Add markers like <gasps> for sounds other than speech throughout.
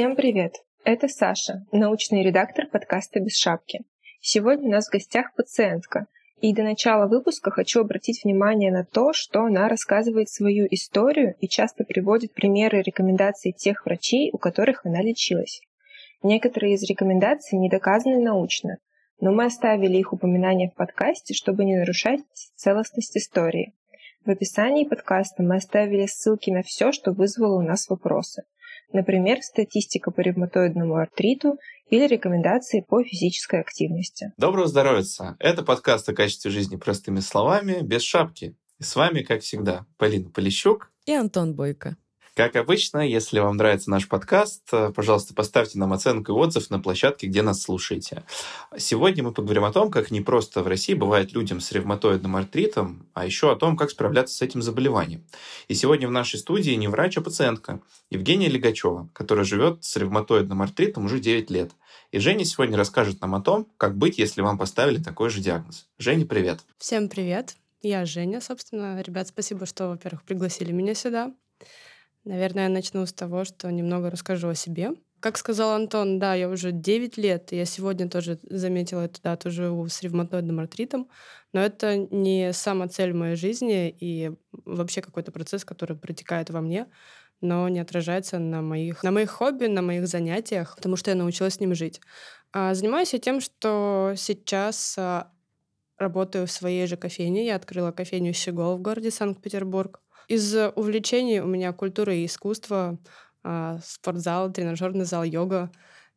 Всем привет! Это Саша, научный редактор подкаста «Без шапки». Сегодня у нас в гостях пациентка, и до начала выпуска хочу обратить внимание на то, что она рассказывает свою историю и часто приводит примеры рекомендаций тех врачей, у которых она лечилась. Некоторые из рекомендаций не доказаны научно, но мы оставили их упоминание в подкасте, чтобы не нарушать целостность истории. В описании подкаста мы оставили ссылки на все, что вызвало у нас вопросы. Например, статистика по ревматоидному артриту или рекомендации по физической активности. Доброго здоровья! Это подкаст о качестве жизни простыми словами, без шапки. И с вами, как всегда, Полина Полищук и Антон Бойко. Как обычно, если вам нравится наш подкаст, э, пожалуйста, поставьте нам оценку и отзыв на площадке, где нас слушаете. Сегодня мы поговорим о том, как не просто в России бывает людям с ревматоидным артритом, а еще о том, как справляться с этим заболеванием. И сегодня в нашей студии не врач, а пациентка Евгения Легачева, которая живет с ревматоидным артритом уже 9 лет. И Женя сегодня расскажет нам о том, как быть, если вам поставили такой же диагноз. Женя, привет. Всем привет. Я Женя, собственно. Ребят, спасибо, что, во-первых, пригласили меня сюда. Наверное, я начну с того, что немного расскажу о себе. Как сказал Антон, да, я уже 9 лет, и я сегодня тоже заметила эту дату, живу с ревматоидным артритом, но это не сама цель моей жизни и вообще какой-то процесс, который протекает во мне, но не отражается на моих, на моих хобби, на моих занятиях, потому что я научилась с ним жить. А занимаюсь я тем, что сейчас а, работаю в своей же кофейне. Я открыла кофейню «Щегол» в городе Санкт-Петербург. Из увлечений у меня культура и искусство, а, спортзал, тренажерный зал, йога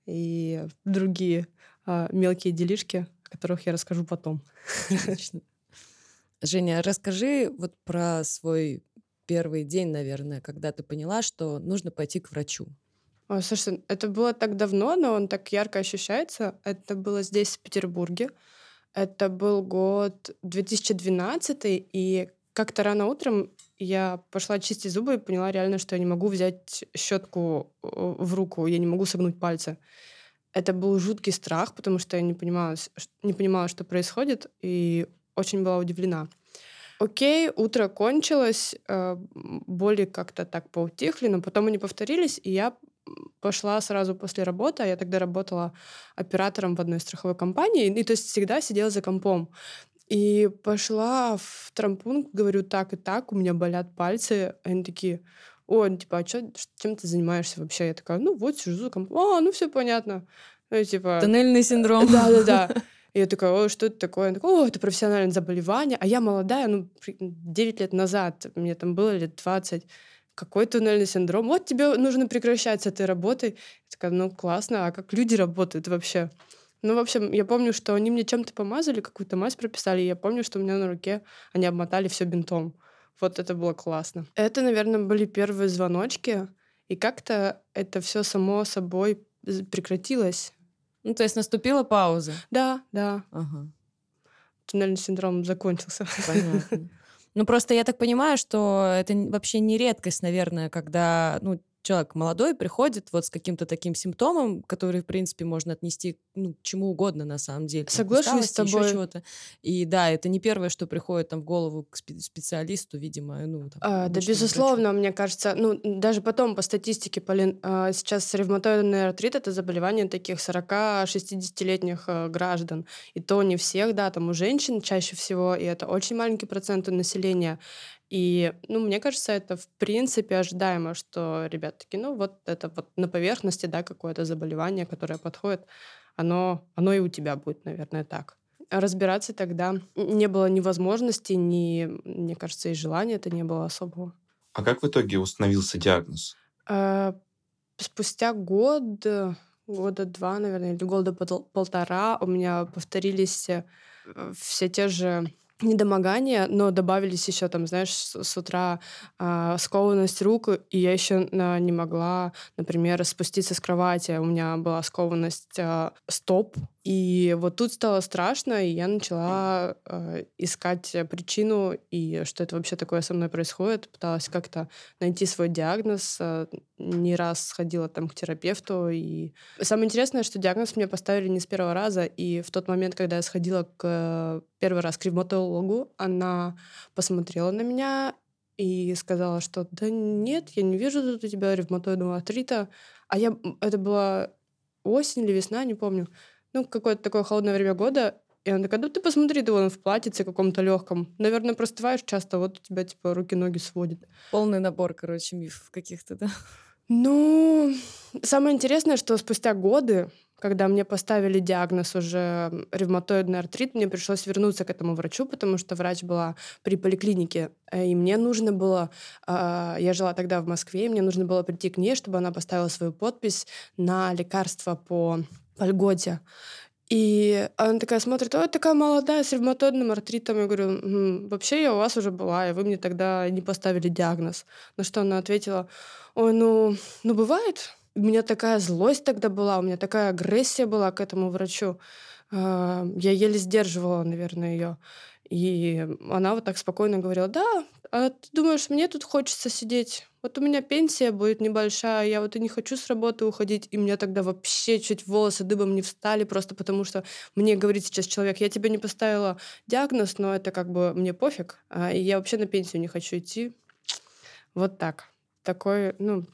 и другие а, мелкие делишки, о которых я расскажу потом. Отлично. Женя, расскажи вот про свой первый день, наверное, когда ты поняла, что нужно пойти к врачу. Ой, слушай, это было так давно, но он так ярко ощущается. Это было здесь, в Петербурге. Это был год 2012, и как-то рано утром я пошла чистить зубы и поняла реально, что я не могу взять щетку э, в руку, я не могу согнуть пальцы. Это был жуткий страх, потому что я не понимала, не понимала, что происходит, и очень была удивлена. Окей, утро кончилось, э, боли как-то так поутихли, но потом они повторились, и я пошла сразу после работы, а я тогда работала оператором в одной страховой компании, и то есть всегда сидела за компом. И пошла в трампунг, говорю, так и так, у меня болят пальцы. Они такие, о, ну, типа, а чё, чем ты занимаешься вообще? Я такая, ну вот, сижу за компом. А, ну все понятно. Ну, типа... Тоннельный синдром. Да-да-да. <laughs> И я такая, о, что это такое? Я такая, о, это профессиональное заболевание. А я молодая, ну, 9 лет назад, мне там было лет 20. Какой туннельный синдром? Вот тебе нужно прекращать с этой работой. Я такая, ну, классно. А как люди работают вообще? Ну, в общем, я помню, что они мне чем-то помазали, какую-то мазь прописали, и я помню, что у меня на руке они обмотали все бинтом. Вот это было классно. Это, наверное, были первые звоночки, и как-то это все само собой прекратилось. Ну, то есть наступила пауза? Да, да. Ага. Туннельный синдром закончился. Понятно. <laughs> Ну, просто я так понимаю, что это вообще не редкость, наверное, когда, ну, человек молодой приходит вот с каким-то таким симптомом, который, в принципе, можно отнести ну, к чему угодно на самом деле. Соглашусь с тобой. чего-то. И да, это не первое, что приходит там в голову к специалисту, видимо. Ну, там, а, да, безусловно, врачу. мне кажется, ну, даже потом по статистике, Полин, а, сейчас ревматоидный артрит — это заболевание таких 40-60-летних а, граждан. И то не всех, да, там у женщин чаще всего, и это очень маленький процент населения. И, ну, мне кажется, это в принципе ожидаемо, что ребят такие, ну, вот это вот на поверхности, да, какое-то заболевание, которое подходит, оно, оно и у тебя будет, наверное, так. А разбираться тогда не было ни возможности, ни, мне кажется, и желания это не было особого. А как в итоге установился диагноз? А, спустя год, года два, наверное, или года полтора у меня повторились э, все те же недомогание, но добавились еще там, знаешь, с, с утра э, скованность рук, и я еще э, не могла, например, спуститься с кровати. У меня была скованность э, стоп, и вот тут стало страшно, и я начала э, искать причину, и что это вообще такое со мной происходит. Пыталась как-то найти свой диагноз. Э, не раз сходила там к терапевту. И самое интересное, что диагноз мне поставили не с первого раза. И в тот момент, когда я сходила к, первый раз к ревматологу, она посмотрела на меня и сказала, что да нет, я не вижу тут у тебя ревматоидного артрита. А я, это была осень или весна, не помню. Ну, какое-то такое холодное время года. И она такая, да ты посмотри, ты вон в платьице каком-то легком. Наверное, простываешь часто, вот у тебя типа руки-ноги сводит. Полный набор, короче, мифов каких-то, да? Ну, самое интересное, что спустя годы, когда мне поставили диагноз уже ревматоидный артрит, мне пришлось вернуться к этому врачу, потому что врач была при поликлинике, э, и мне нужно было, а, я жила тогда в Москве, и мне нужно было прийти к ней, чтобы она поставила свою подпись на лекарство по, по льготе. И она такая смотрит, ой, такая молодая, с ревматоидным артритом. Я говорю, м вообще я у вас уже была, и вы мне тогда не поставили диагноз. На что она ответила, ой, ну, ну бывает. У меня такая злость тогда была, у меня такая агрессия была к этому врачу. А, я еле сдерживала, наверное, ее. И она вот так спокойно говорила, да, а ты думаешь, мне тут хочется сидеть? Вот у меня пенсия будет небольшая, я вот и не хочу с работы уходить, и мне тогда вообще чуть волосы дыбом не встали, просто потому что мне говорит сейчас человек, я тебе не поставила диагноз, но это как бы мне пофиг, а, и я вообще на пенсию не хочу идти. Вот так. Такой, ну,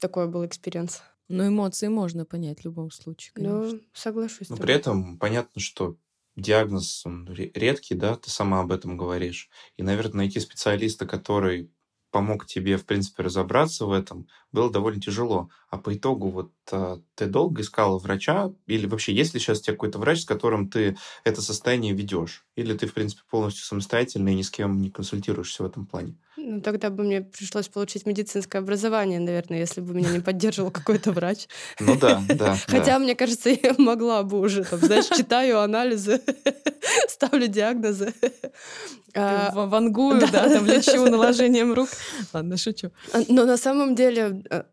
такой был experience. Но эмоции можно понять в любом случае, ну, конечно. Ну, соглашусь. Но при этом понятно, что диагноз он редкий, да, ты сама об этом говоришь. И, наверное, найти специалиста, который помог тебе, в принципе, разобраться в этом, было довольно тяжело. А по итогу вот а, ты долго искала врача? Или вообще есть ли сейчас у тебя какой-то врач, с которым ты это состояние ведешь? Или ты, в принципе, полностью самостоятельно и ни с кем не консультируешься в этом плане? Ну, тогда бы мне пришлось получить медицинское образование, наверное, если бы меня не поддерживал какой-то врач. Ну да, да. <laughs> Хотя, мне кажется, я могла бы уже, знаешь, читаю анализы, ставлю диагнозы. <laughs> А, вангую, <laughs> да, там <laughs> лечу наложением рук. Ладно, шучу. Но на самом деле э,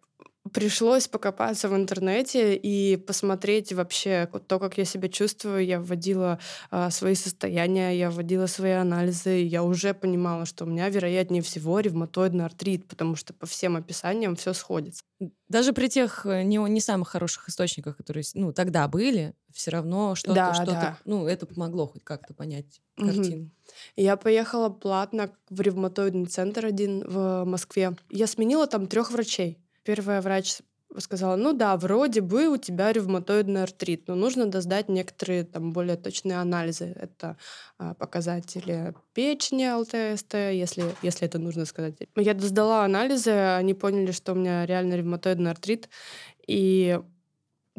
пришлось покопаться в интернете и посмотреть вообще то, как я себя чувствую. Я вводила а, свои состояния, я вводила свои анализы. И я уже понимала, что у меня, вероятнее всего, ревматоидный артрит, потому что по всем описаниям все сходится. Даже при тех э, не, не самых хороших источниках, которые ну, тогда были, все равно что-то, да, что-то, да. ну, это помогло хоть как-то понять картину. Угу. Я поехала платно в ревматоидный центр один в Москве. Я сменила там трех врачей. Первая врач сказала, ну да, вроде бы у тебя ревматоидный артрит, но нужно доздать некоторые там более точные анализы. Это а, показатели печени, ЛТСТ, если, если это нужно сказать. Я доздала анализы, они поняли, что у меня реально ревматоидный артрит. И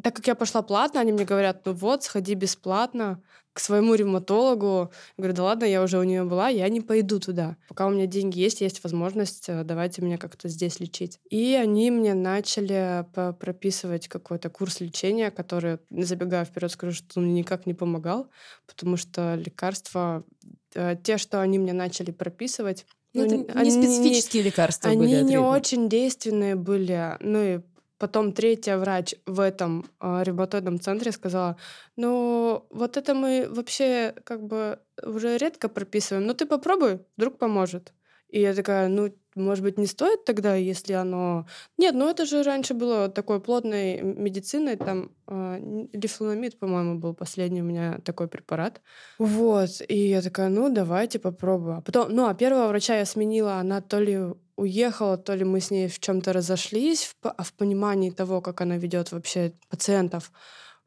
так как я пошла платно, они мне говорят, ну вот, сходи бесплатно к своему ревматологу. Говорю, да ладно, я уже у нее была, я не пойду туда. Пока у меня деньги есть, есть возможность, э, давайте меня как-то здесь лечить. И они мне начали прописывать какой-то курс лечения, который, забегая вперед, скажу, что он мне никак не помогал, потому что лекарства, э, те, что они мне начали прописывать, ну, это они, не специфические лекарства они были. Они не очень действенные были. Ну и Потом третья врач в этом э, ревматоидном центре сказала, ну вот это мы вообще как бы уже редко прописываем, но ты попробуй, вдруг поможет. И я такая, ну, может быть, не стоит тогда, если оно... Нет, ну это же раньше было такой плотной медициной, там э, лифлономид, по-моему, был последний у меня такой препарат. Вот, и я такая, ну, давайте попробую. А потом, ну, а первого врача я сменила, она то ли уехала, то ли мы с ней в чем-то разошлись, в, а в понимании того, как она ведет вообще пациентов.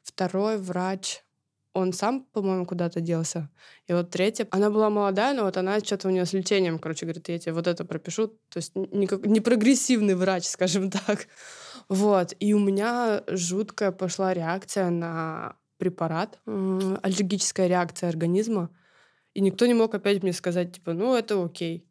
Второй врач, он сам, по-моему, куда-то делся. И вот третья, она была молодая, но вот она что-то у нее с лечением, короче, говорит, я тебе вот это пропишу. То есть никак, не прогрессивный врач, <laughs> скажем так. Вот. И у меня жуткая пошла реакция на препарат, аллергическая реакция организма. И никто не мог опять мне сказать, типа, ну, это окей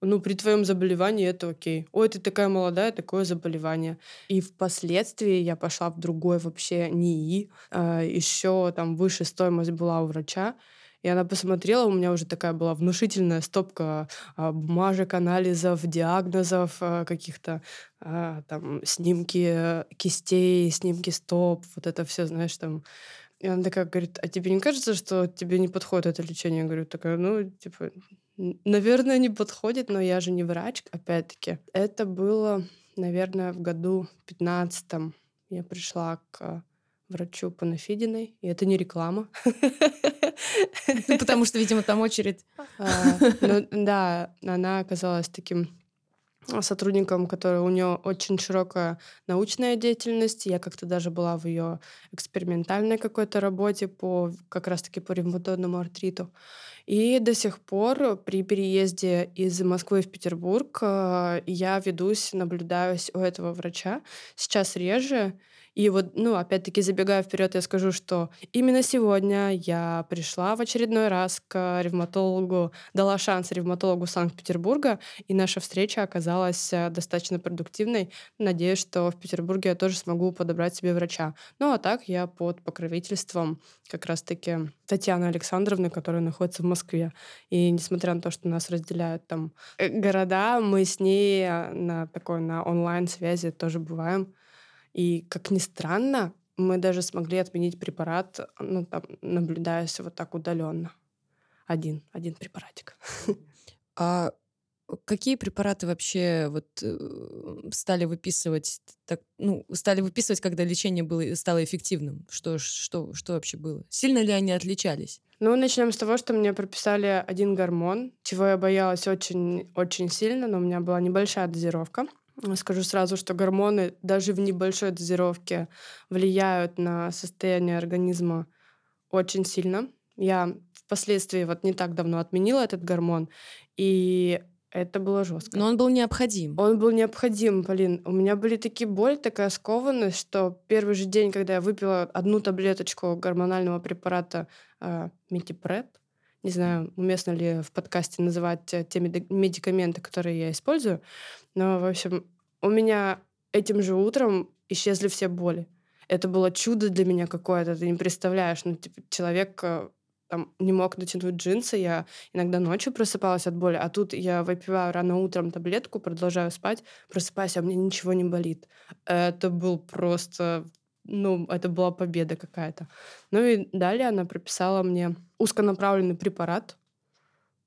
ну, при твоем заболевании это окей. Ой, ты такая молодая, такое заболевание. И впоследствии я пошла в другой вообще НИИ. А, еще там выше стоимость была у врача. И она посмотрела, у меня уже такая была внушительная стопка а, бумажек, анализов, диагнозов, а, каких-то там снимки кистей, снимки стоп, вот это все, знаешь, там. И она такая говорит, а тебе не кажется, что тебе не подходит это лечение? Я говорю, такая, ну, типа, Наверное, не подходит, но я же не врач, опять-таки. Это было, наверное, в году 15 я пришла к врачу Панафидиной, и это не реклама. Ну, потому что, видимо, там очередь. А, ну, да, она оказалась таким сотрудником, который у нее очень широкая научная деятельность. Я как-то даже была в ее экспериментальной какой-то работе по как раз-таки по ревматоидному артриту. И до сих пор при переезде из Москвы в Петербург э, я ведусь, наблюдаюсь у этого врача. Сейчас реже, и вот, ну, опять-таки, забегая вперед, я скажу, что именно сегодня я пришла в очередной раз к ревматологу, дала шанс ревматологу Санкт-Петербурга, и наша встреча оказалась э, достаточно продуктивной. Надеюсь, что в Петербурге я тоже смогу подобрать себе врача. Ну, а так я под покровительством как раз-таки Татьяны Александровны, которая находится в Москве. И несмотря на то, что нас разделяют там э, города, мы с ней э, на такой, на онлайн-связи тоже бываем. И, как ни странно, мы даже смогли отменить препарат, ну, там, наблюдаясь вот так удаленно. Один, один препаратик. <laughs> А какие препараты вообще вот э, стали выписывать, так, ну, стали выписывать, когда лечение было, стало эффективным? Что, что, что вообще было? Сильно ли они отличались? Ну, начнем с того, что мне прописали один гормон, чего я боялась очень-очень сильно, но у меня была небольшая дозировка. Скажу сразу, что гормоны даже в небольшой дозировке влияют на состояние организма очень сильно. Я впоследствии вот не так давно отменила этот гормон, и это было жестко. Но он был необходим. Он был необходим, Полин. У меня были такие боли, такая скованность, что первый же день, когда я выпила одну таблеточку гормонального препарата э, Метипред, не знаю, уместно ли в подкасте называть э, те медикаменты, которые я использую, но, в общем, у меня этим же утром исчезли все боли. Это было чудо для меня какое-то, ты не представляешь. Ну, типа, человек э, там не мог натянуть джинсы, я иногда ночью просыпалась от боли, а тут я выпиваю рано утром таблетку, продолжаю спать, просыпаюсь, а мне ничего не болит. Это был просто ну, это была победа какая-то. Ну и далее она прописала мне узконаправленный препарат.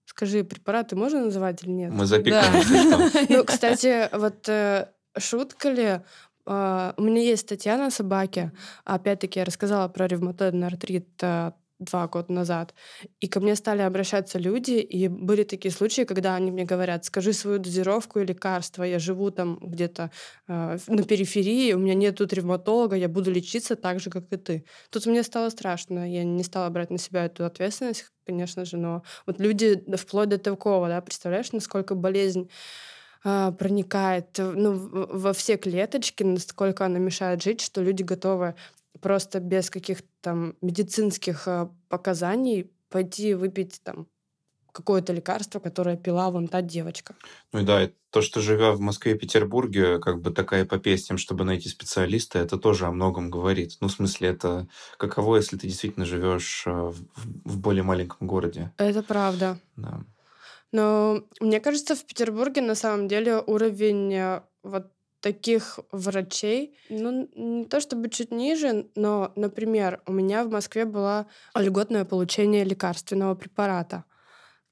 Скажи, препараты можно называть или нет? Мы запикаем. <laughs> Ну, кстати, вот э, шутка ли, а, у меня есть Татьяна собаки. Опять-таки, я рассказала про ревматоидный артрит э, два года назад. И ко мне стали обращаться люди, и были такие случаи, когда они мне говорят, скажи свою дозировку и лекарства, я живу там где-то э, на периферии, у меня нет тут ревматолога, я буду лечиться так же, как и ты. Тут мне стало страшно, я не стала брать на себя эту ответственность, конечно же, но вот люди вплоть до такого, да, представляешь, насколько болезнь а, проникает ну, во все клеточки, насколько она мешает жить, что люди готовы просто без каких-то там медицинских э, показаний пойти выпить там какое-то лекарство, которое пила вон та девочка. Ну и да, то, что живя в Москве и Петербурге, как бы такая эпопея с тем, чтобы найти специалиста, это тоже о многом говорит. Ну, в смысле, это каково, если ты действительно живешь э, в, в более маленьком городе. Это правда. Да. Но мне кажется, в Петербурге на самом деле уровень э, вот таких врачей, ну, не то чтобы чуть ниже, но, например, у меня в Москве было льготное получение лекарственного препарата.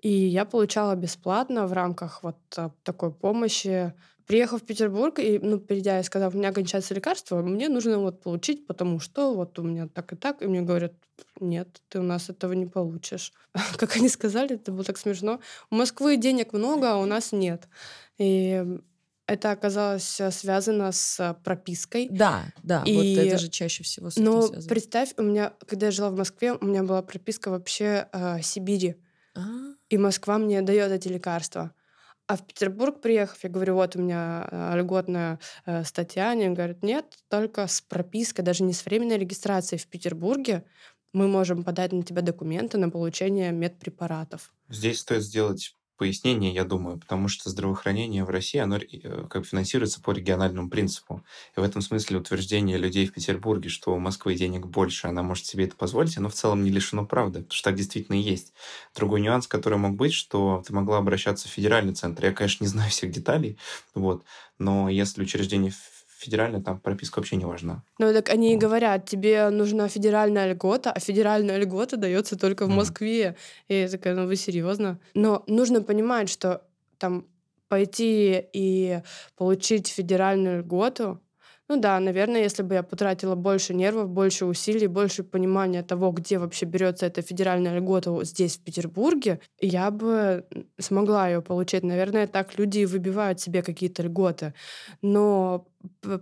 И я получала бесплатно в рамках вот а, такой помощи. Приехав в Петербург и, ну, придя и сказав, у меня кончается лекарство, мне нужно вот получить, потому что вот у меня так и так. И мне говорят, нет, ты у нас этого не получишь. <laughs> Как они сказали, это было так смешно. У Москвы денег много, а у нас нет. И это оказалось э, связано с э, пропиской. Да, да, и... вот это же чаще всего с этим Но связано. представь, у меня, когда я жила в Москве, у меня была прописка вообще э, Сибири. А? И Москва мне дает эти лекарства. А в Петербург приехав, я говорю, вот у меня э, льготная э, статья. Они говорят, нет, только с пропиской, даже не с временной регистрацией в Петербурге мы можем подать на тебя документы на получение медпрепаратов. Здесь стоит сделать пояснение, я думаю, потому что здравоохранение в России, оно э, как финансируется по региональному принципу. И в этом смысле утверждение людей в Петербурге, что у Москвы денег больше, она может себе это позволить, оно в целом не лишено правды, потому что так действительно и есть. Другой нюанс, который мог быть, что ты могла обращаться в федеральный центр. Я, конечно, не знаю всех деталей, вот, но если учреждение федеральная там прописка вообще не важна. Ну, так они и говорят, тебе нужна федеральная льгота, а федеральная льгота дается только в Москве. И я такая, ну вы серьезно? Но нужно понимать, что там пойти и получить федеральную льготу, Ну да, наверное, если бы я потратила больше нервов, больше усилий, больше понимания того, где вообще берется эта федеральная льгота здесь, в Петербурге, я бы смогла ее получить. Наверное, так люди и выбивают себе какие-то льготы. Но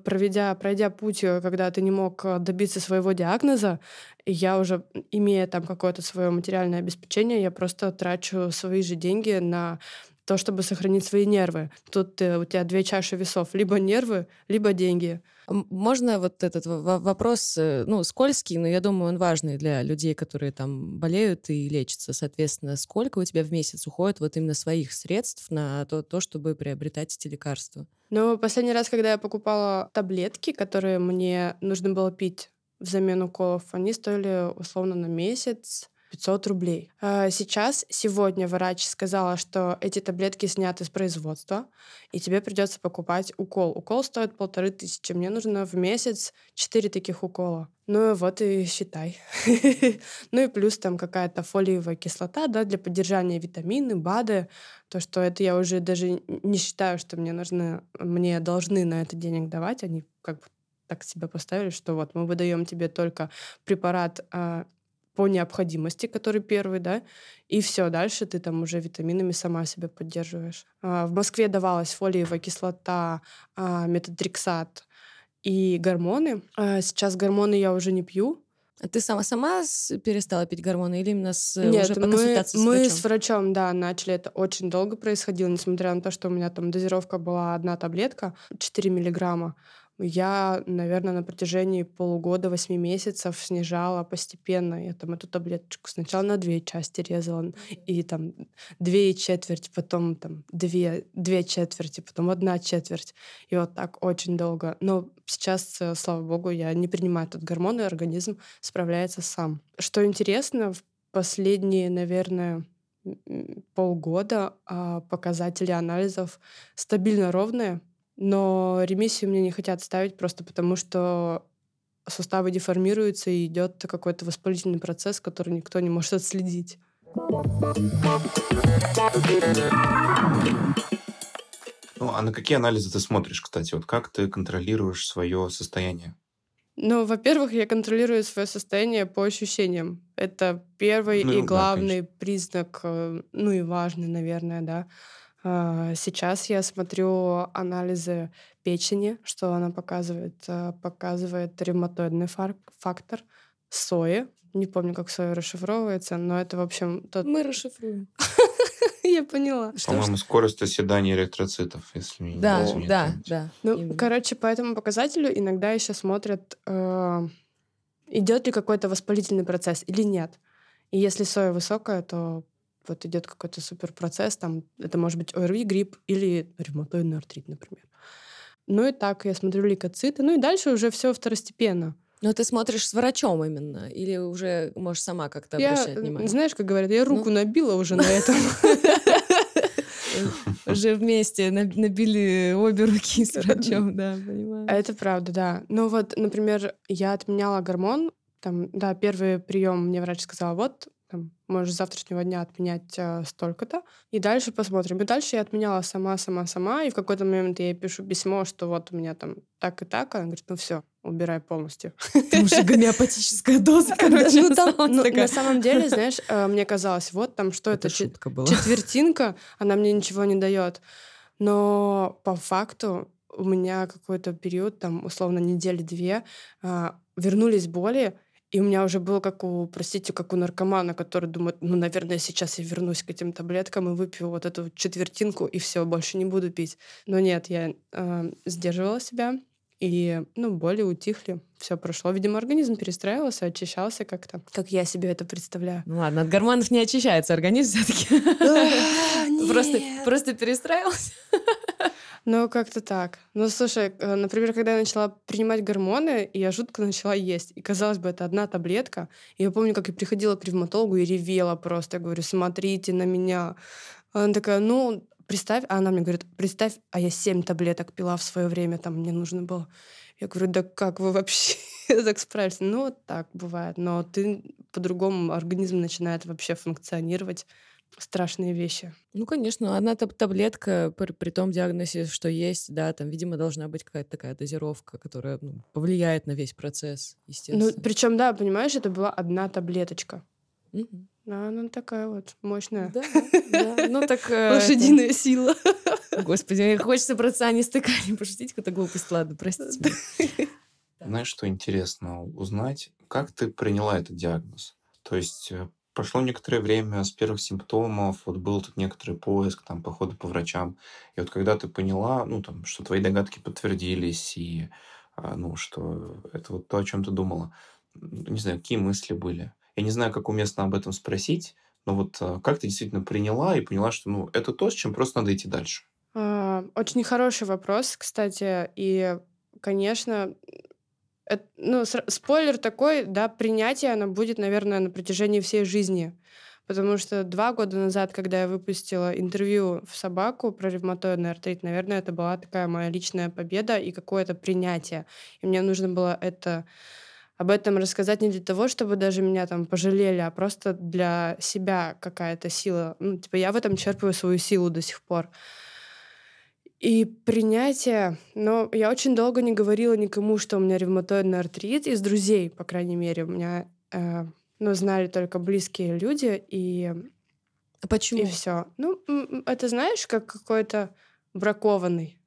проведя, пройдя путь, э, когда ты не мог э, добиться своего диагноза, я уже, имея там какое-то свое материальное обеспечение, я просто трачу свои же деньги на то, чтобы сохранить свои нервы. Тут э, у тебя две чаши весов. Либо нервы, либо деньги. Можно вот этот вопрос, э, ну, скользкий, но я думаю, он важный для людей, которые там болеют и лечатся. Соответственно, сколько у тебя в месяц уходит вот именно своих средств на то, то чтобы приобретать эти лекарства? Ну, последний раз, когда я покупала таблетки, которые мне нужно было пить взамен уколов, они стоили условно на месяц 500 рублей. А сейчас, сегодня врач сказала, что эти таблетки сняты с производства, и тебе придется покупать укол. Укол стоит полторы тысячи. Мне нужно в месяц 4 таких укола. Ну вот и считай. <laughs> ну и плюс там какая-то фолиевая кислота, да, для поддержания витамины, БАДы. То, что это я уже даже не считаю, что мне нужны, мне должны на это денег давать. Они как бы так себя поставили, что вот мы выдаем тебе только препарат а, по необходимости, который первый, да, и все, дальше ты там уже витаминами сама себя поддерживаешь. А, в Москве давалась фолиевая кислота, а, метатриксат и гормоны. А сейчас гормоны я уже не пью, а ты сама сама перестала пить гормоны или именно с Нет, уже по мы, консультации с мы врачом? с врачом, да, начали. Это очень долго происходило, несмотря на то, что у меня там дозировка была одна таблетка, 4 миллиграмма. Я, наверное, на протяжении полугода, восьми месяцев снижала постепенно. Я там эту таблеточку сначала на две части резала, и там две и четверть, потом там две, две четверти, потом одна четверть. И вот так очень долго. Но сейчас, э, слава богу, я не принимаю этот гормон, и организм справляется сам. Что интересно, в последние, наверное, полгода а, показатели анализов стабильно ровные, но ремиссию мне не хотят ставить просто потому, что суставы деформируются и идет какой-то воспалительный процесс, который никто не может отследить. Ну, а на какие анализы ты смотришь, кстати? Вот как ты контролируешь свое состояние? Ну, во-первых, я контролирую свое состояние по ощущениям. Это первый ну, и главный да, признак, э, ну и важный, наверное, да. А, сейчас я смотрю анализы печени, что она показывает. А, показывает ревматоидный фактор, сои. Не помню, как соя расшифровывается, но это, в общем... Тот... Мы расшифруем. <laughs> Я поняла. По-моему, скорость оседания эритроцитов, если не Да, да, да. Ну, короче, по этому показателю иногда еще смотрят, э, идет ли какой-то воспалительный процесс или нет. И если соя высокая, то вот идет какой-то супер процесс, там это может быть ОРВИ, грипп или ревматоидный артрит, например. Ну и так я смотрю лейкоциты, ну и дальше уже все второстепенно. Но ты смотришь с врачом именно? Или уже можешь сама как-то обращать я, внимание? Знаешь, как говорят, я руку ну... набила уже на <laughs> этом. Уже вместе набили обе руки с врачом, да, понимаю. Это правда, да. Ну вот, например, я отменяла гормон, там, да, первый прием мне врач сказал, вот, там, можешь с завтрашнего дня отменять э, столько-то, и дальше посмотрим. И дальше я отменяла сама, сама, сама, и в какой-то момент я ей пишу письмо, что вот у меня там так и так, она говорит, ну все, убирай полностью. Потому что гомеопатическая доза, <laughs> короче. Ну, там, ну, на самом деле, <laughs> знаешь, э, мне казалось, вот там что это, это была. четвертинка, она мне ничего не дает. Но по факту у меня какой-то период, там, условно, недели-две, э, вернулись боли, и у меня уже было как у, простите, как у наркомана, который думает, ну, наверное, сейчас я вернусь к этим таблеткам и выпью вот эту четвертинку, и все, больше не буду пить. Но нет, я э, сдерживала себя, и, ну, боли утихли, все прошло. Видимо, организм перестраивался, очищался как-то, как я себе это представляю. Ну ладно, от гормонов не очищается организм все-таки. <laughs> Просто, перестраивался. <laughs> Ну, как-то так. Ну, слушай, э, например, когда я начала принимать гормоны, я жутко начала есть. И, казалось бы, это одна таблетка. Я помню, как я приходила к ревматологу и ревела просто. Я говорю, смотрите на меня. Она такая, ну, представь, а она мне говорит, представь, а я семь таблеток пила в свое время, там мне нужно было. Я говорю, да как вы вообще <laughs> так справились? Ну, вот так бывает. Но ты по-другому, организм начинает вообще функционировать страшные вещи. Ну, конечно, одна таб- таблетка при, при том диагнозе, что есть, да, там, видимо, должна быть какая-то такая дозировка, которая ну, повлияет на весь процесс, Ну, естественно. причем, да, понимаешь, это была одна таблеточка. Да, она такая вот мощная. Да, да. Ну, так... э, Лошадиная сила. Господи, хочется про цианистый калий пошутить, какая-то глупость, ладно, простите. Знаешь, что интересно узнать? Как ты приняла этот диагноз? То есть э, прошло некоторое время с первых симптомов, вот был тут некоторый поиск, там, походы по врачам. И вот когда ты поняла, ну, там, что твои догадки подтвердились, и, а, ну, что это вот то, о чем ты думала, не знаю, какие мысли были? Я не знаю, как уместно об этом спросить, но вот а, как ты действительно приняла и поняла, что, ну, это то, с чем просто надо идти дальше? А, Очень хороший вопрос, кстати. И, конечно, ну, спойлер такой, да, принятие, оно будет, наверное, на протяжении всей жизни. Потому что два года назад, когда я выпустила интервью в собаку про ревматоидный артрит, наверное, это была такая моя личная победа и какое-то принятие. И мне нужно было это об этом рассказать не для того, чтобы даже меня там пожалели, а просто для себя какая-то сила. Ну, типа, я в этом черпаю свою силу до сих пор. И принятие, но я очень долго не говорила никому, что у меня ревматоидный артрит, из друзей, по крайней мере, у меня, э, ну, знали только близкие люди, и, А почему? и все. Ну, это знаешь, как какой-то бракованный.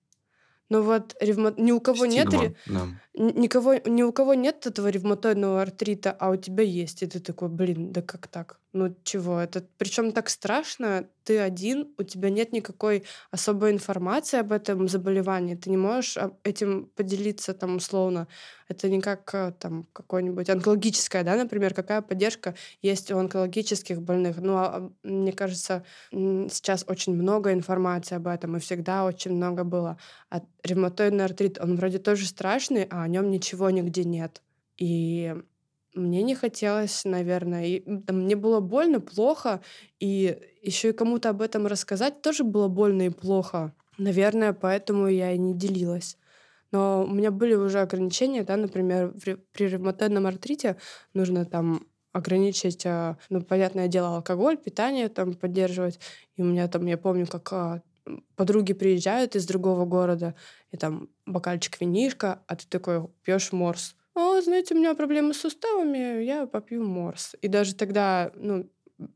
Но вот ревма... ни у кого нет Стигма, ре- да. Никого, ни у кого нет этого ревматоидного артрита, а у тебя есть. И ты такой, блин, да как так? Ну чего? Это причем так страшно. Ты один, у тебя нет никакой особой информации об этом заболевании. Ты не можешь об- этим поделиться там условно. Это не как э, там какое-нибудь онкологическое, да, например, какая поддержка есть у онкологических больных. Ну, а, а, мне кажется, сейчас очень много информации об этом, и всегда очень много было. А ревматоидный артрит, он вроде тоже страшный, а о нем ничего нигде нет. И мне не хотелось, наверное, и, там, мне было больно, плохо, и еще и кому-то об этом рассказать тоже было больно и плохо. Наверное, поэтому я и не делилась. Но у меня были уже ограничения, да, например, при ревматоидном артрите нужно там ограничить, а, ну, понятное дело, алкоголь, питание там поддерживать. И у меня там, я помню, как а, подруги приезжают из другого города, и там бокальчик винишка, а ты такой пьешь морс. О, знаете, у меня проблемы с суставами, я попью морс. И даже тогда, ну,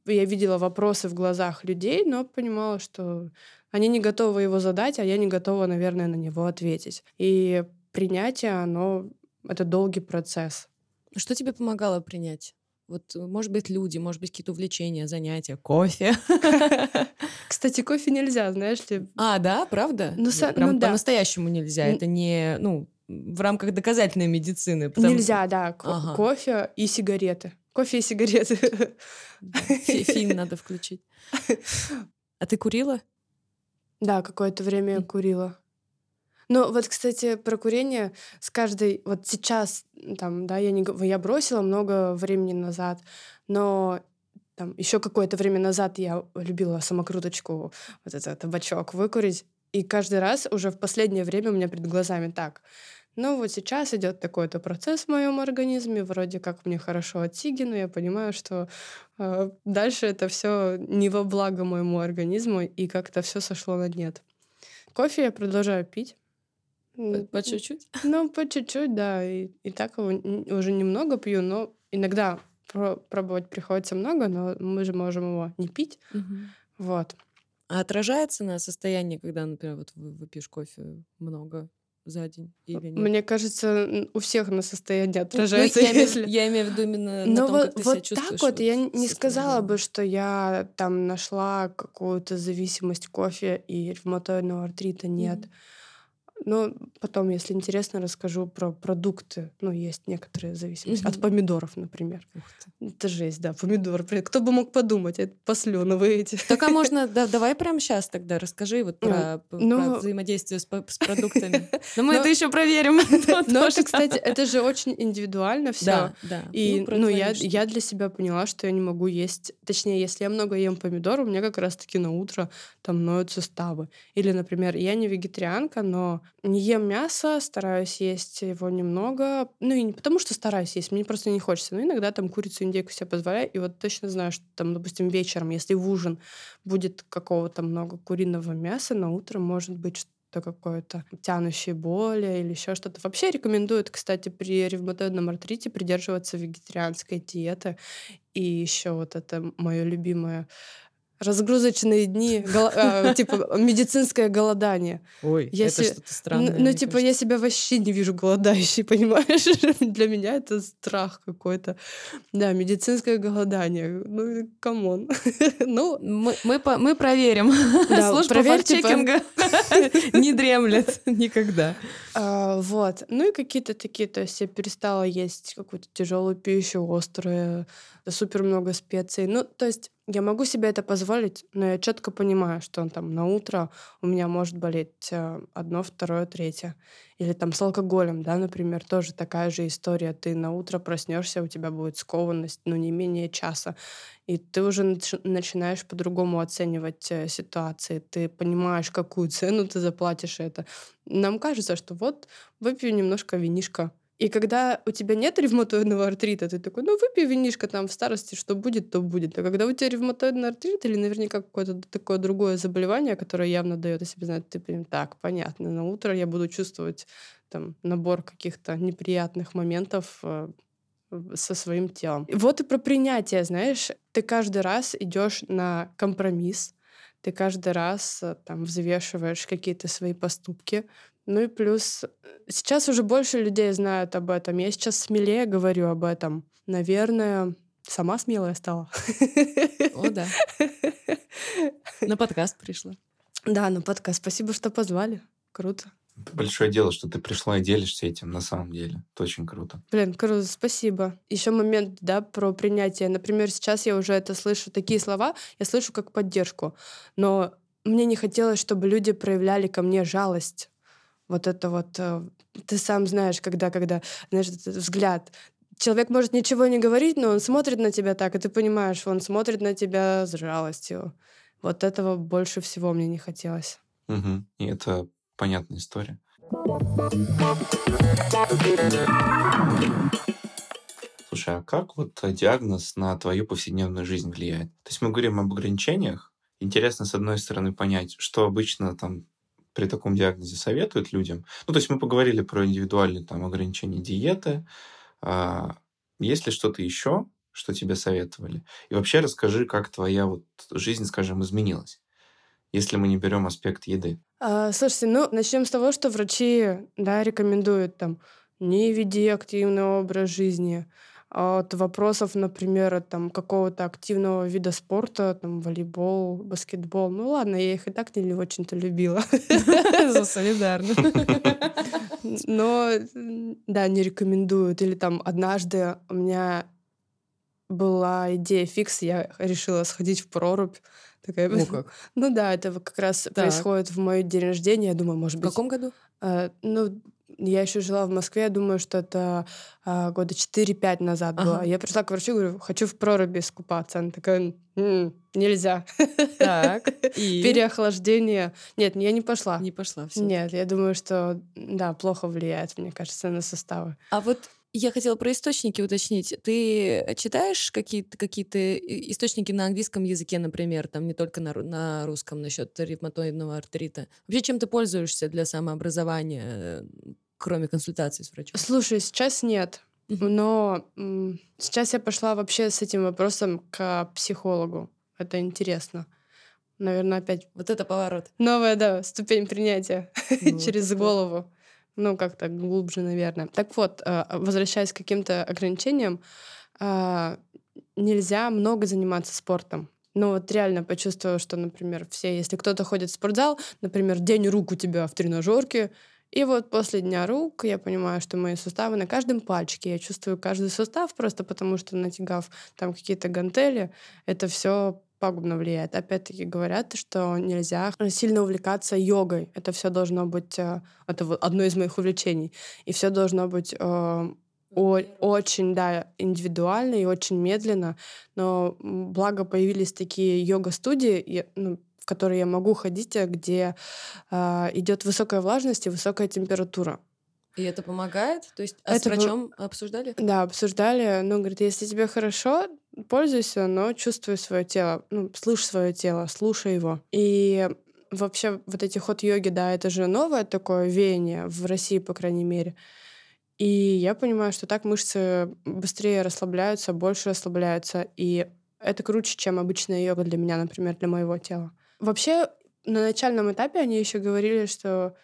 я видела вопросы в глазах людей, но понимала, что они не готовы его задать, а я не готова, наверное, на него ответить. И принятие, оно это долгий процесс. Что тебе помогало принять? Вот, может быть, люди, может быть, какие-то увлечения, занятия, кофе. <laughs> Кстати, кофе нельзя, знаешь ли. А, да, правда? Ну, са- Прям ну да. по-настоящему нельзя. Это не, ну, в рамках доказательной медицины. потому- Нельзя, да, ко- Ага. кофе и сигареты. Кофе и сигареты. Да, фи- Фильм надо включить. <laughs> А ты курила? Да, какое-то время я курила. Ну, вот, кстати, про курение с каждой... Вот сейчас, там, да, я, не, я бросила много времени назад, но там еще какое-то время назад я любила самокруточку, вот этот табачок выкурить. И каждый раз уже в последнее время у меня перед глазами так. Ну вот сейчас идет такой-то процесс в моем организме, вроде как мне хорошо от сиги, но я понимаю, что э, дальше это все не во благо моему организму, и как-то все сошло на нет. Кофе я продолжаю пить. По, чуть-чуть? <laughs> Ну, по чуть-чуть, да. И, и так его уже немного пью, но иногда про- пробовать приходится много, но мы же можем его не пить. Мгм. Вот. А отражается на состоянии, когда, например, вот вы- выпьешь кофе много за день или нет? Мне кажется, у всех на состояние Ну, отражается, я, имею, если... я имею в виду именно на Ну том, вот, как ты вот себя чувствуешь. так вот я н- не сказала бы, что я там нашла какую-то зависимость кофе и ревматоидного артрита. Нет. Мгм. Но потом, если интересно, расскажу про продукты. Ну, есть некоторые зависимости. От Мгм. помидоров, например. Это жесть, да, помидор. Кто бы мог подумать, это посленовые эти. Так а можно, <laughs> да, давай прямо сейчас тогда расскажи вот Ну, про, ну, про взаимодействие с, с продуктами. <laughs> Но мы Но- это еще проверим. <laughs> Но это, кстати, это же очень индивидуально все. Да, да. И ну, я для себя поняла, что я не могу есть. Точнее, если я много ем помидор, у меня как раз-таки на утро там ноют суставы. Или, например, я не вегетарианка, но не ем мясо, стараюсь есть его немного. Ну, и не потому, что стараюсь есть, мне просто не хочется. Но иногда там курицу, индейку себе позволяю. И вот точно знаю, что там, допустим, вечером, если в ужин будет какого-то много куриного мяса, на утро может быть что какое-то тянущие боли или еще что-то. Вообще рекомендуют, кстати, при ревматоидном артрите придерживаться вегетарианской диеты. И еще вот это мое любимое разгрузочные дни, гол, а, <laughs> типа медицинское голодание. Ой, я это се... что-то странное. Ну, типа, кажется. я себя вообще не вижу голодающей, <laughs> понимаешь? <laughs> Для меня это страх какой-то. Да, медицинское голодание. Ну, come on. ну, мы, мы, по, мы проверим. Да, Служба проверьте, факт-чекинга не дремлет никогда. А, вот. Ну и какие-то такие, то есть я перестала есть какую-то тяжелую пищу, острую, супер много специй. Ну, то есть я могу себе это позволить, но я четко понимаю, что там на утро у меня может болеть э, одно, второе, третье. Или там с алкоголем, да, например, тоже такая же история. Ты на утро проснешься, у тебя будет скованность, ну, не менее часа. И ты уже начинаешь по-другому оценивать э, ситуации. Ты понимаешь, какую цену ты заплатишь это. Нам кажется, что вот выпью немножко винишка, и когда у тебя нет ревматоидного артрита, ты такой, ну, выпей винишко там в старости, что будет, то будет. А когда у тебя ревматоидный артрит или наверняка какое-то такое другое заболевание, которое явно дает о себе знать, ты прям, так, понятно, на утро я буду чувствовать там набор каких-то неприятных моментов э, со своим телом. Вот и про принятие, знаешь, ты каждый раз идешь на компромисс, ты каждый раз э, там взвешиваешь какие-то свои поступки, ну и плюс сейчас уже больше людей знают об этом. Я сейчас смелее говорю об этом. Наверное, сама смелая стала. О, да. <laughs> На подкаст пришла. Да, на подкаст. Спасибо, что позвали. Круто. Это большое дело, что ты пришла и делишься этим на самом деле. Это очень круто. Блин, круто, спасибо. Еще момент, да, про принятие. Например, сейчас я уже это слышу, такие слова я слышу как поддержку. Но мне не хотелось, чтобы люди проявляли ко мне жалость вот это вот, э, ты сам знаешь, когда, когда, знаешь, этот взгляд. Человек может ничего не говорить, но он смотрит на тебя так, и ты понимаешь, он смотрит на тебя с жалостью. Вот этого больше всего мне не хотелось. Угу. И это понятная история. Слушай, а как вот диагноз на твою повседневную жизнь влияет? То есть мы говорим об ограничениях. Интересно, с одной стороны, понять, что обычно там при таком диагнозе советуют людям? Ну, то есть мы поговорили про индивидуальные там ограничения диеты. А, есть ли что-то еще, что тебе советовали? И вообще расскажи, как твоя вот жизнь, скажем, изменилась, если мы не берем аспект еды. А, слушайте, ну, начнем с того, что врачи, да, рекомендуют там не веди активный образ жизни, от вопросов, например, там какого-то активного вида спорта, там волейбол, баскетбол. Ну ладно, я их и так не очень-то любила. <laughs> За солидарно. <laughs> Но, да, не рекомендуют. Или там однажды у меня была идея фикс, я решила сходить в прорубь. Такая, ну <laughs> как? Ну да, это как раз так. происходит в мой день рождения. Я думаю, может быть... В каком году? Э, ну, я еще жила в Москве, я думаю, что это а, года 4-5 назад ага. было. Я пришла к врачу, говорю, хочу в проруби искупаться. Она такая, м-м, нельзя. Так, <laughs> и? Переохлаждение. Нет, я не пошла. Не пошла, все. Нет, я думаю, что, да, плохо влияет, мне кажется, на составы. А вот я хотела про источники уточнить. Ты читаешь какие-то какие источники на английском языке, например, там не только на, на русском насчет ревматоидного артрита? Вообще, чем ты пользуешься для самообразования, кроме консультации с врачом? Слушай, сейчас нет. Но сейчас я пошла вообще с этим вопросом к психологу. Это интересно. Наверное, опять... Вот это поворот. Новая, да, ступень принятия <laughs> ну, через голову. Ну, как-то глубже, наверное. Так вот, э, возвращаясь к каким-то ограничениям, а, нельзя много заниматься спортом. Ну вот реально почувствовала, что, например, все, если кто-то ходит в спортзал, например, день рук у тебя в тренажерке, и вот после дня рук я понимаю, что мои суставы на каждом пальчике. Я чувствую каждый сустав просто потому, что натягав там какие-то гантели, это все пагубно влияет. Опять-таки говорят, что нельзя сильно увлекаться йогой. Это все должно быть... Э, это одно из моих увлечений. И все должно быть э, о, очень, да, индивидуально и очень медленно. Но благо появились такие йога-студии, ну, в которые я могу ходить, а где э, идет высокая влажность и высокая температура. И это помогает? То есть а это с врачом был... обсуждали? Да, обсуждали. Ну, говорит, если тебе хорошо, пользуйся, но чувствуй свое тело, ну, слышь свое тело, слушай его. И вообще вот эти ход-йоги, да, это же новое такое веяние в России, по крайней мере. И я понимаю, что так мышцы быстрее расслабляются, больше расслабляются. И это круче, чем обычная йога для меня, например, для моего тела. Вообще, на начальном этапе они еще говорили, что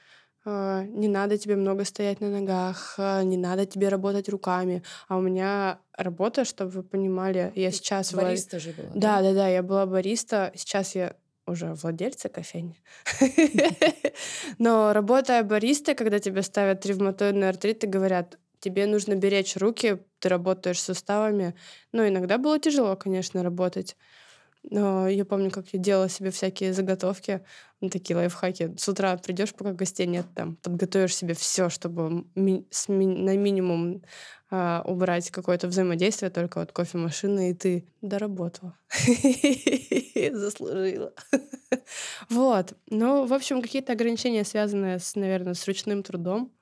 не надо тебе много стоять на ногах, э, не надо тебе работать руками. А у меня работа, чтобы вы понимали, я сейчас... Бариста в... же была. Да, да, да, я была бариста. Сейчас я уже владельца кофейни. <laughs> Но работая баристой, когда тебе ставят ревматоидный артрит и говорят, тебе нужно беречь руки, ты работаешь суставами. Ну, иногда было тяжело, конечно, работать. Но я помню, как я делала себе всякие заготовки, ну, такие лайфхаки. С утра придешь, пока гостей нет, там, подготовишь себе все, чтобы ми- ми- на минимум а, убрать какое-то взаимодействие, только вот кофемашина, и ты доработала. <laughs> Заслужила. <laughs> Вот. Ну, в общем, какие-то ограничения, связанные, с, наверное, с ручным трудом.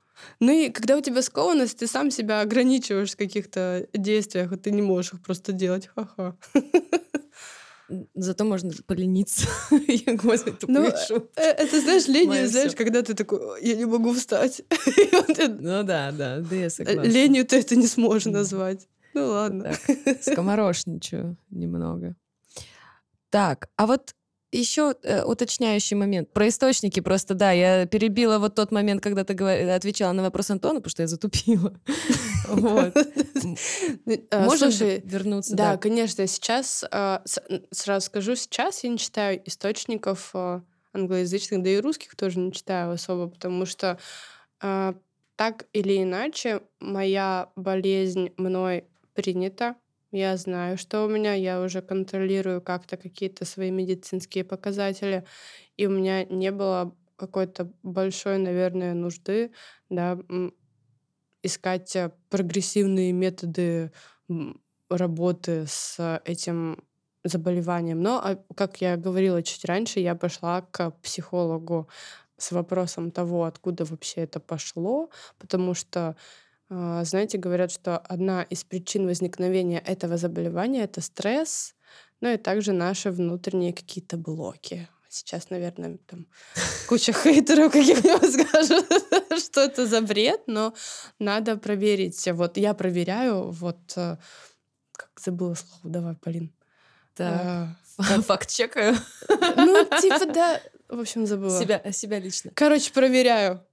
Ну и когда у тебя скованность, ты сам себя ограничиваешь в каких-то действиях, и ты не можешь их просто делать. Ха-ха. <laughs> Зато можно полениться. <laughs> я говорю, ну, э, это, знаешь, <laughs> ленью, знаешь, когда ты такой, я не могу встать. <laughs> ну да, да, да, я согласна. Ленью ты это не сможешь назвать. Ну ладно. скоморошничаю немного. Так, а вот еще э, уточняющий момент. Про источники просто, да, я перебила вот тот момент, когда ты говор... отвечала на вопрос Антона, потому что я затупила. <laughs> А, Можем вернуться? Да, конечно. Сейчас, а, сразу скажу, сейчас я не читаю источников а, англоязычных, да и русских тоже не читаю особо, потому что так или иначе моя болезнь мной принята, я знаю, что у меня, я уже контролирую как-то какие-то свои медицинские показатели, и у меня не было какой-то большой, наверное, нужды, да, искать э, прогрессивные методы работы с этим заболеванием. Но, а, как я говорила чуть раньше, я пошла к психологу с вопросом того, откуда вообще это пошло, потому что знаете, говорят, что одна из причин возникновения этого заболевания — это стресс, ну и также наши внутренние какие-то блоки. Сейчас, наверное, там куча <laughs> хейтеров каких-нибудь скажут, <laughs> что это за бред, но надо проверить. Вот я проверяю, вот э, как забыла слово, давай, Полин. Да. <laughs> Факт чекаю. Ну, типа, да. В общем, забыла. Себя, себя лично. Короче, проверяю.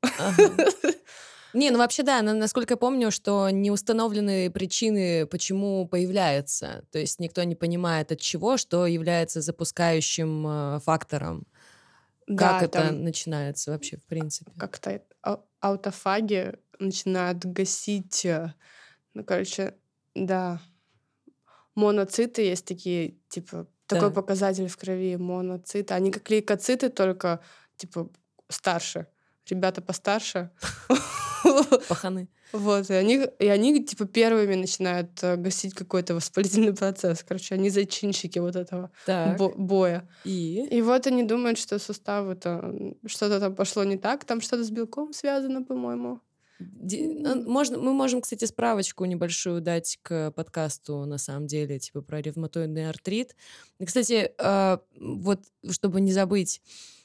Не, ну вообще да, насколько я помню, что не установлены причины, почему появляется. То есть никто не понимает от чего, что является запускающим э, фактором. Да, как это начинается вообще, в принципе? Как-то аутофаги начинают гасить. Э, ну, короче, да. Моноциты есть такие, типа, такой да. показатель в крови, моноциты. Они как лейкоциты, только, типа, старше. Ребята постарше. <laughs> <laughs> Паханы. Вот, и они, и они, типа, первыми начинают э, гасить какой-то воспалительный <laughs> процесс. Короче, они зачинщики вот этого бо- боя. И? И вот они думают, что суставы-то что-то там пошло не так, там что-то с белком связано, по-моему. Ну, можно, мы можем, кстати, справочку небольшую дать к подкасту, на самом деле, типа про ревматоидный артрит. Кстати, э, вот, чтобы не забыть, а,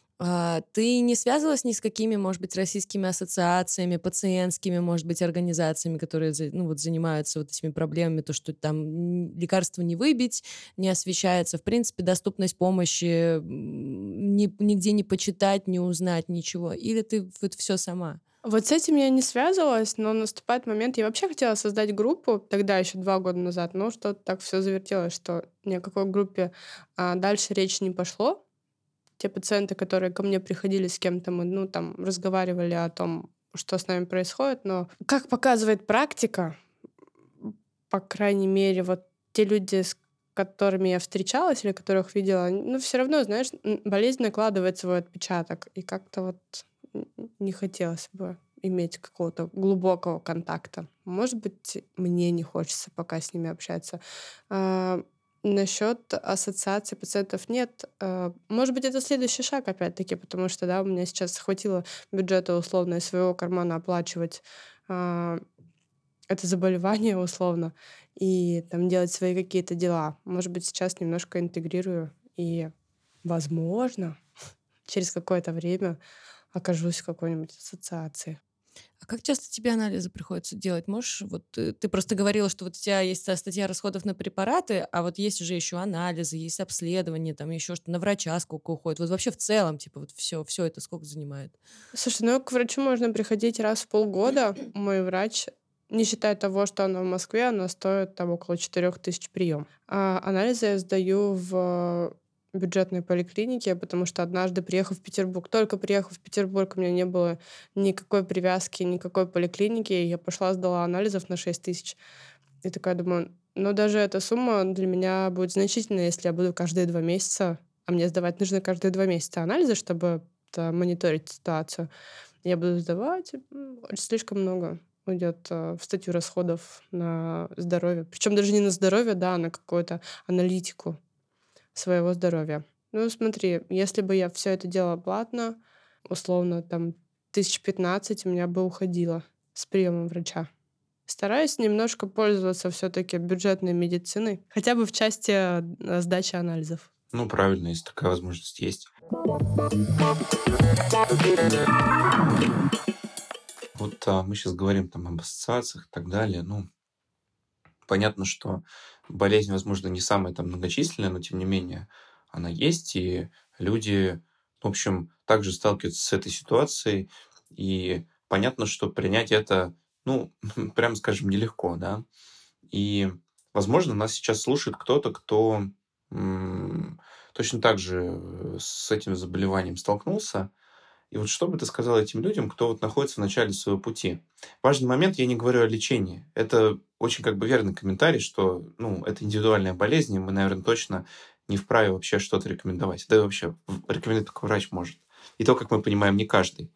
ты не связывалась ни с какими, может быть, российскими ассоциациями, пациентскими, может быть, организациями, которые ну, вот, занимаются вот этими проблемами, то, что там лекарства не выбить, не освещается, в принципе, доступность помощи ни, нигде не почитать, не узнать ничего? Или ты вот все сама? Вот с этим я не связывалась, но наступает момент. Я вообще хотела создать группу тогда, еще два года назад, но что-то так все завертелось, что ни о какой группе а, дальше речь не пошло те пациенты, которые ко мне приходили с кем-то, мы, ну, там, разговаривали о том, что с нами происходит, но как показывает практика, по крайней мере, вот те люди, с которыми я встречалась или которых видела, ну, все равно, знаешь, болезнь накладывает свой отпечаток, и как-то вот не хотелось бы иметь какого-то глубокого контакта. Может быть, мне не хочется пока с ними общаться. А, Насчет ассоциации пациентов нет. Э, может быть, это следующий шаг, опять-таки, потому что, да, у меня сейчас хватило бюджета условно из своего кармана оплачивать а, это заболевание <laughs> условно и там делать свои какие-то дела. Может быть, сейчас немножко интегрирую и, возможно, <laughs> через какое-то время окажусь в какой-нибудь ассоциации. А как часто тебе анализы приходится делать? Можешь, вот ты, ты просто говорила, что вот у тебя есть статья расходов на препараты, а вот есть уже еще анализы, есть обследование, там еще что, на врача сколько уходит. Вот вообще в целом, типа, вот все, все это сколько занимает? Слушай, ну к врачу можно приходить раз в полгода. <clears throat> Мой врач не считая того, что она в Москве, она стоит там около 4000 прием. А анализы я сдаю в бюджетной поликлинике, потому что однажды, приехав в Петербург, только приехав в Петербург, у меня не было никакой привязки, никакой поликлиники, и я пошла, сдала анализов на 6 тысяч. И такая думаю, ну даже эта сумма для меня будет значительной, если я буду каждые два месяца, а мне сдавать нужно каждые два месяца анализы, чтобы мониторить ситуацию. Я буду сдавать слишком много уйдет э, в статью расходов на здоровье. Причем даже не на здоровье, да, а на какую-то аналитику своего здоровья. Ну, смотри, если бы я все это делала платно, условно, там, тысяч пятнадцать у меня бы уходило с приемом врача. Стараюсь немножко пользоваться все-таки бюджетной медициной, хотя бы в части э, сдачи анализов. Ну, правильно, если такая возможность есть. Вот а, мы сейчас говорим там об ассоциациях и так далее. Ну, понятно, что болезнь, возможно, не самая там многочисленная, но тем не менее она есть, и люди, в общем, также сталкиваются с этой ситуацией, и понятно, что принять это, ну, <laughs> прямо скажем, нелегко, да. И, возможно, нас сейчас слушает кто-то, кто м- точно так же с этим заболеванием столкнулся, и вот что бы ты сказал этим людям, кто вот находится в начале своего пути? Важный момент, я не говорю о лечении. Это очень как бы верный комментарий, что ну, это индивидуальная болезнь, и мы, наверное, точно не вправе вообще что-то рекомендовать. Да и вообще рекомендовать только врач может. И то, как мы понимаем, не каждый.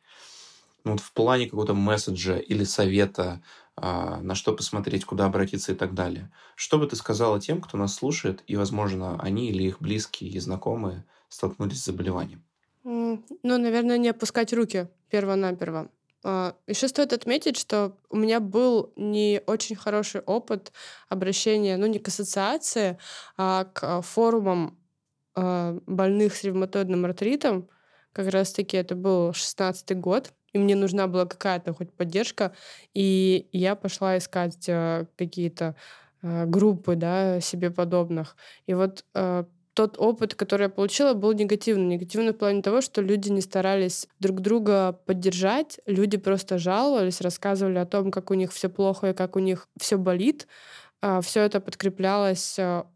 Ну, вот в плане какого-то месседжа или совета, а, на что посмотреть, куда обратиться и так далее. Что бы ты сказала тем, кто нас слушает, и, возможно, они или их близкие и знакомые столкнулись с заболеванием? Ну, наверное, не опускать руки перво-наперво. А, Еще стоит отметить, что у меня был не очень хороший опыт обращения, ну, не к ассоциации, а к форумам а, больных с ревматоидным артритом. Как раз-таки это был шестнадцатый год, и мне нужна была какая-то хоть поддержка, и я пошла искать а, какие-то группы, да, себе подобных. И вот тот опыт, который я получила, был негативный. Негативный в плане того, что люди не старались друг друга поддержать, люди просто жаловались, рассказывали о том, как у них все плохо и как у них все болит. А, все это подкреплялось а,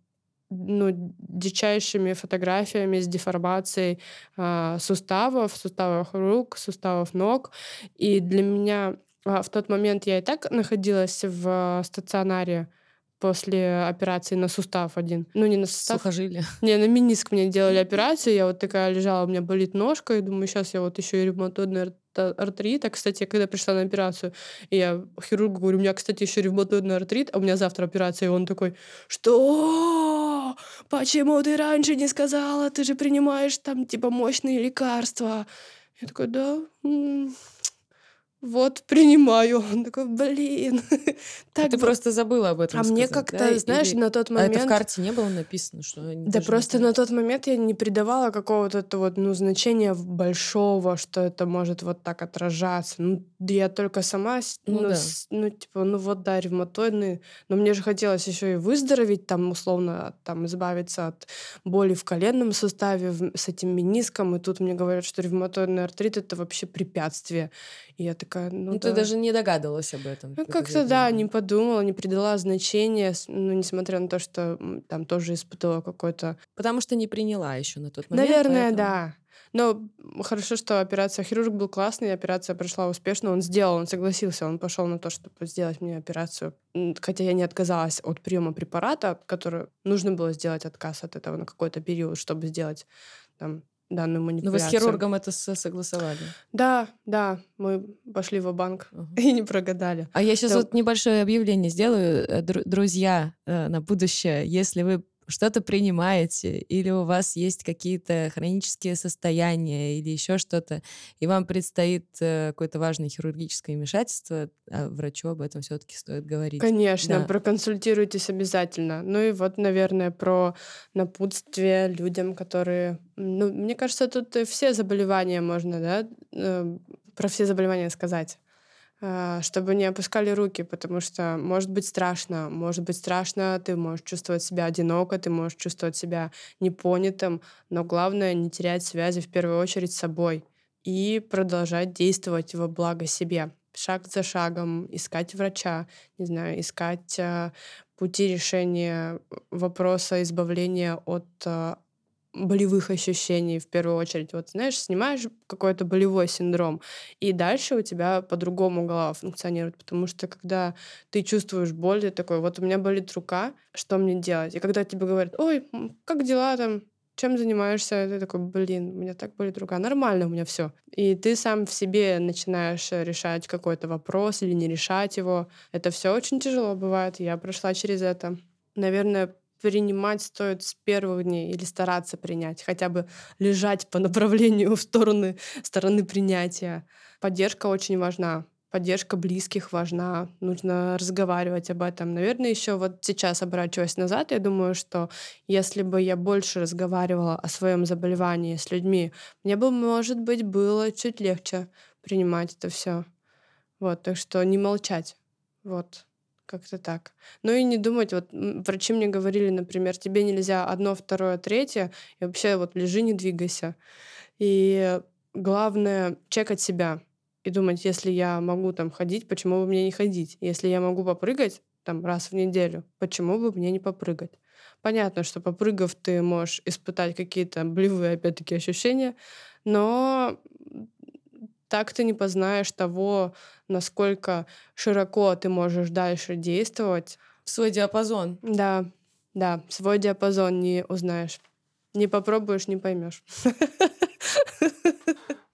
ну, дичайшими фотографиями с деформацией э, суставов, суставов рук, суставов ног. И для меня э, в тот момент я и так находилась в стационаре, после операции на сустав один. Ну, не на сустав. Сухожилие. Не, на миниск мне делали <laughs> операцию. Я вот такая лежала, у меня болит ножка, и думаю, сейчас я вот еще и ревматоидный артрит. А, кстати, когда пришла на операцию, я хирургу говорю, у меня, кстати, еще ревматоидный артрит, а у меня завтра операция, и он такой, что? Почему ты раньше не сказала? Ты же принимаешь там, типа, мощные лекарства. Я такой, да, вот, принимаю. Он такой, блин. <laughs> так ты просто забыла об этом А сказать, мне как-то, да? знаешь, Или... на тот момент... А это в карте не было написано, что... Да просто на тот момент я не придавала какого-то вот, ну, значения большого, что это может вот так отражаться. Ну, я только сама, ну, ну, да. с, ну типа, ну вот, да, ревматоидный. Но мне же хотелось еще и выздороветь, там, условно, там, избавиться от боли в коленном суставе с этим мениском. И тут мне говорят, что ревматоидный артрит — это вообще препятствие. И я такая, ну, ну да. ты даже не догадывалась об этом. Ну, как-то да, не подумала, не придала значения, ну, несмотря на то, что там тоже испытывала какой-то... Потому что не приняла еще на тот момент. Наверное, поэтому... да. Но хорошо, что операция хирург был классный, операция прошла успешно, он сделал, он согласился, он пошел на то, чтобы сделать мне операцию. Хотя я не отказалась от приема препарата, который нужно было сделать отказ от этого на какой-то период, чтобы сделать там данную манипуляцию. Но вы с хирургом это согласовали? Да, да, мы пошли в банк uh-huh. <laughs> и не прогадали. А я сейчас То... вот небольшое объявление сделаю, э, друзья, э, на будущее. Если вы что-то принимаете, или у вас есть какие-то хронические состояния, или еще что-то, и вам предстоит э, какое-то важное хирургическое вмешательство, а врачу об этом все-таки стоит говорить. Конечно, да. проконсультируйтесь обязательно. Ну и вот, наверное, про напутствие людям, которые... Ну, мне кажется, тут все заболевания можно, да, э, про все заболевания сказать. А, чтобы не опускали руки, потому что может быть страшно, может быть страшно, ты можешь чувствовать себя одиноко, ты можешь чувствовать себя непонятым, но главное не терять связи в первую очередь с собой и продолжать действовать во благо себе. Шаг за шагом искать врача, не знаю, искать э, пути решения вопроса избавления от э, болевых ощущений в первую очередь. Вот знаешь, снимаешь какой-то болевой синдром, и дальше у тебя по-другому голова функционирует, потому что когда ты чувствуешь боль, ты такой, вот у меня болит рука, что мне делать? И когда тебе говорят, ой, как дела там, чем занимаешься? Ты такой, блин, у меня так болит рука. Нормально у меня все. И ты сам в себе начинаешь решать какой-то вопрос или не решать его. Это все очень тяжело бывает. Я прошла через это. Наверное, принимать стоит с первых дней или стараться принять, хотя бы лежать по направлению <laughs> в стороны, стороны принятия. Поддержка очень важна. Поддержка близких важна, нужно разговаривать об этом. Наверное, еще вот сейчас, оборачиваясь назад, я думаю, что если бы я больше разговаривала о своем заболевании с людьми, мне бы, может быть, было чуть легче принимать это все. Вот, так что не молчать. Вот. Как-то так. Ну и не думать, вот врачи мне говорили, например, тебе нельзя одно, второе, третье, и вообще вот лежи, не двигайся. И главное чекать себя и думать, если я могу там ходить, почему бы мне не ходить? Если я могу попрыгать там раз в неделю, почему бы мне не попрыгать? Понятно, что попрыгав, ты можешь испытать какие-то болевые, опять-таки, ощущения, но так ты не познаешь того, насколько широко ты можешь дальше действовать. Свой диапазон. Да, да, свой диапазон не узнаешь. Не попробуешь, не поймешь. <laughs>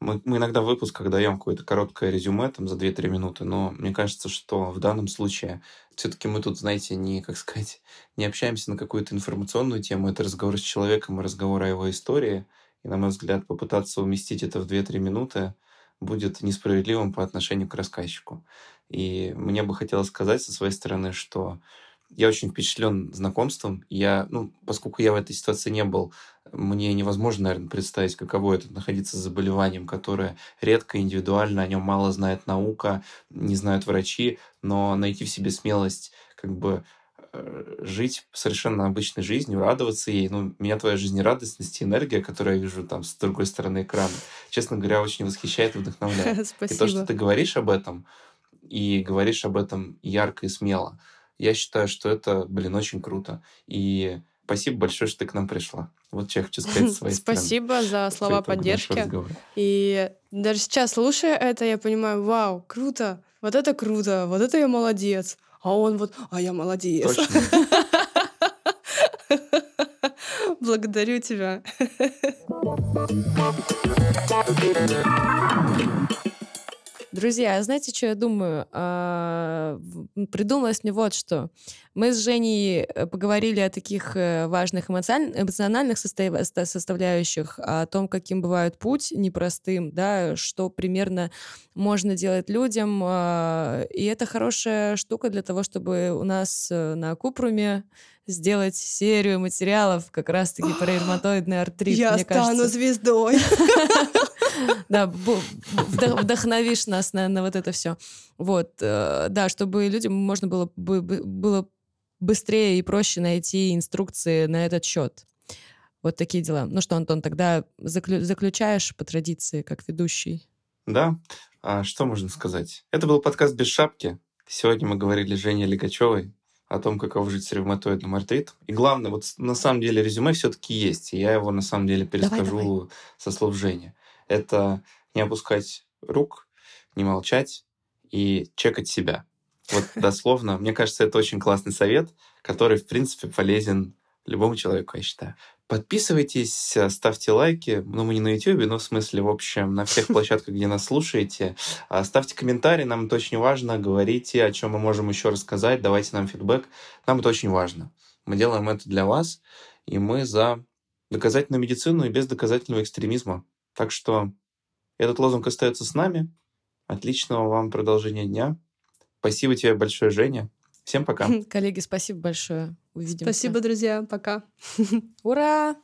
Мы, мы иногда в выпусках даем какое-то короткое резюме там за 2-3 минуты, но мне кажется, что в данном случае все-таки мы тут, знаете, не, как сказать, не общаемся на какую-то информационную тему. Это разговор с человеком и разговор о его истории. И, на мой взгляд, попытаться уместить это в 2-3 минуты будет несправедливым по отношению к рассказчику. И мне бы хотелось сказать со своей стороны, что я очень впечатлен знакомством. Я, ну, поскольку я в этой ситуации не был, мне невозможно, наверное, представить, каково это находиться с заболеванием, которое редко, индивидуально, о нем мало знает наука, не знают врачи, но найти в себе смелость как бы жить совершенно обычной жизнью, радоваться ей. Ну, меня твоя жизнерадостность и энергия, которую я вижу там с другой стороны экрана, честно говоря, очень восхищает и вдохновляет. Спасибо. <laughs> И то, что ты говоришь об этом, и говоришь об этом ярко и смело, я считаю, что это, блин, очень круто. И спасибо большое, что ты к нам пришла. Вот что я хочу сказать <laughs> своей Спасибо за слова поддержки. И даже сейчас, слушая это, я понимаю, вау, круто, вот это круто, вот это я молодец а он вот, а я молодец. <laughs> Благодарю тебя. <laughs> Друзья, а знаете, что я думаю? А, придумалось мне вот что. Мы с Женей э, поговорили о таких э, важных эмоциональных составляющих, о том, каким бывает путь непростым, да, что примерно можно делать людям. А, и это хорошая штука для того, чтобы у нас э, на Купруме сделать серию материалов как раз-таки про <gasps> ревматоидный артрит. Я стану звездой. <laughs> <laughs> Да, вдохновишь нас на, на вот это все. Вот, э, да, чтобы людям можно было, было быстрее и проще найти инструкции на этот счет. Вот такие дела. Ну что, Антон, тогда заключаешь по традиции, как ведущий? Да. А что можно сказать? Это был подкаст «Без шапки». Сегодня мы говорили с Женей Лигачевой о том, каково жить с ревматоидным артритом. И главное, вот на самом деле резюме все-таки есть, и я его на самом деле перескажу давай, давай. со слов Жени это не опускать рук, не молчать и чекать себя. Вот <laughs> дословно, мне кажется, это очень классный совет, который, в принципе, полезен любому человеку, я считаю. Подписывайтесь, ставьте лайки. Ну, мы не на YouTube, но в смысле, в общем, на всех площадках, где нас слушаете. А, ставьте комментарии, нам это очень важно. Говорите, о чем мы можем еще рассказать. Давайте нам фидбэк. Нам это очень важно. Мы делаем это для вас, и мы за доказательную медицину и без доказательного экстремизма. Так что этот лозунг остается с нами. Отличного вам продолжения дня. Спасибо тебе большое, Женя. Всем пока. <laughs> Коллеги, спасибо большое. Увидимся. Спасибо, друзья. Пока. <laughs> Ура!